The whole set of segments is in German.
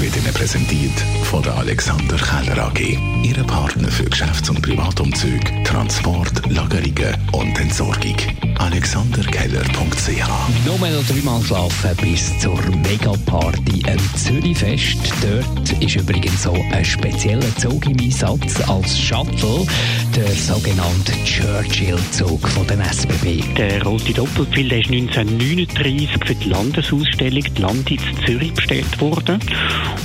wird Ihnen präsentiert von der Alexander Keller AG. Ihre Partner für Geschäfts- und Privatumzug, Transport, Lagerungen und Entsorgung. AlexanderKeller.ch Nur noch dreimal schlafen bis zur Megaparty im Zürichfest. Dort ist übrigens so ein spezieller Zug im Einsatz als Shuttle, der sogenannte Churchill-Zug von den SBB. Der rote Doppelpfeil der ist 1939 für die Landesausstellung die Lande in Zürich bestellt worden.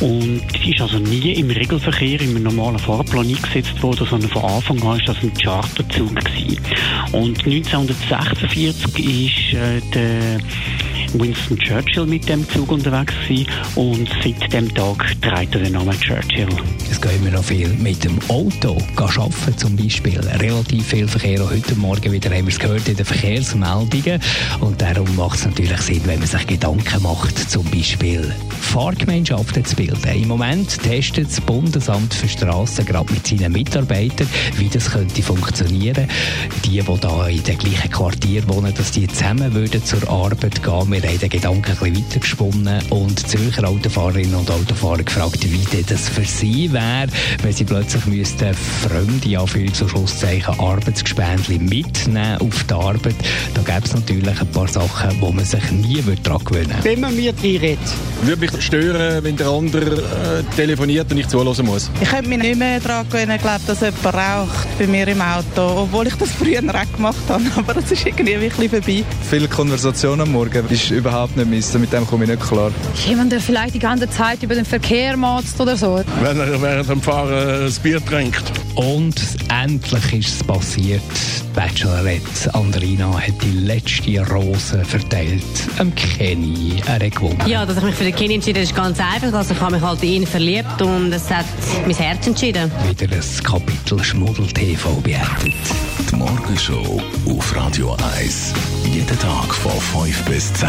Und es ist also nie im Regelverkehr, im normalen Fahrplan eingesetzt worden, sondern von Anfang an war das ein Charterzug. Gewesen. Und 1946 ist äh, der Winston Churchill mit dem Zug unterwegs gewesen und seit dem Tag trägt er den Namen Churchill. Es gehen immer noch viel mit dem Auto arbeiten zum Beispiel. Relativ viel Verkehr. Auch heute Morgen wieder haben wir es gehört in den Verkehrsmeldungen. Und darum macht es natürlich Sinn, wenn man sich Gedanken macht, zum Beispiel Fahrgemeinschaften zu bilden. Im Moment testet das Bundesamt für Straßen gerade mit seinen Mitarbeitern, wie das könnte funktionieren. Die, die da in den gleichen Quartier wohnen, dass die zusammen würden zur Arbeit gehen. Wir haben den Gedanken ein bisschen weitergesponnen und Zürcher Autofahrerinnen und Autofahrer gefragt, wie das für sie wäre, wenn sie plötzlich müssten fremde, Anführungs- und Schlusszeichen, Arbeitsgespendli mitnehmen auf die Arbeit. Da gäbe es natürlich ein paar Sachen, wo man sich nie daran gewöhnen würde. Wenn man mir reinredet. Würde mich stören, wenn der andere äh, telefoniert und ich zuhören muss. Ich könnte mich nicht mehr daran gewöhnen, glaub, dass jemand raucht bei mir im Auto, obwohl ich das früher auch gemacht habe, aber es ist irgendwie wirklich vorbei. Viel Konversation am Morgen ist überhaupt nicht meins, mit dem komme ich nicht klar. Jemand, der vielleicht die ganze Zeit über den Verkehr motzt oder so. Wenn er während dem Fahren ein Bier trinkt. Und endlich ist es passiert. Die Bachelorette Andrina hat die letzte Rose verteilt. Am Kenny. Er hat gewonnen. Ja, dass ich mich für den Kenny entschieden habe, ist ganz einfach. Also ich habe mich halt in ihn verliebt und es hat mein Herz entschieden. Wieder ein Kapitel Schmuddel-TV beendet. Die Morgenshow auf Radio 1. Jeden Tag von 5 bis 10.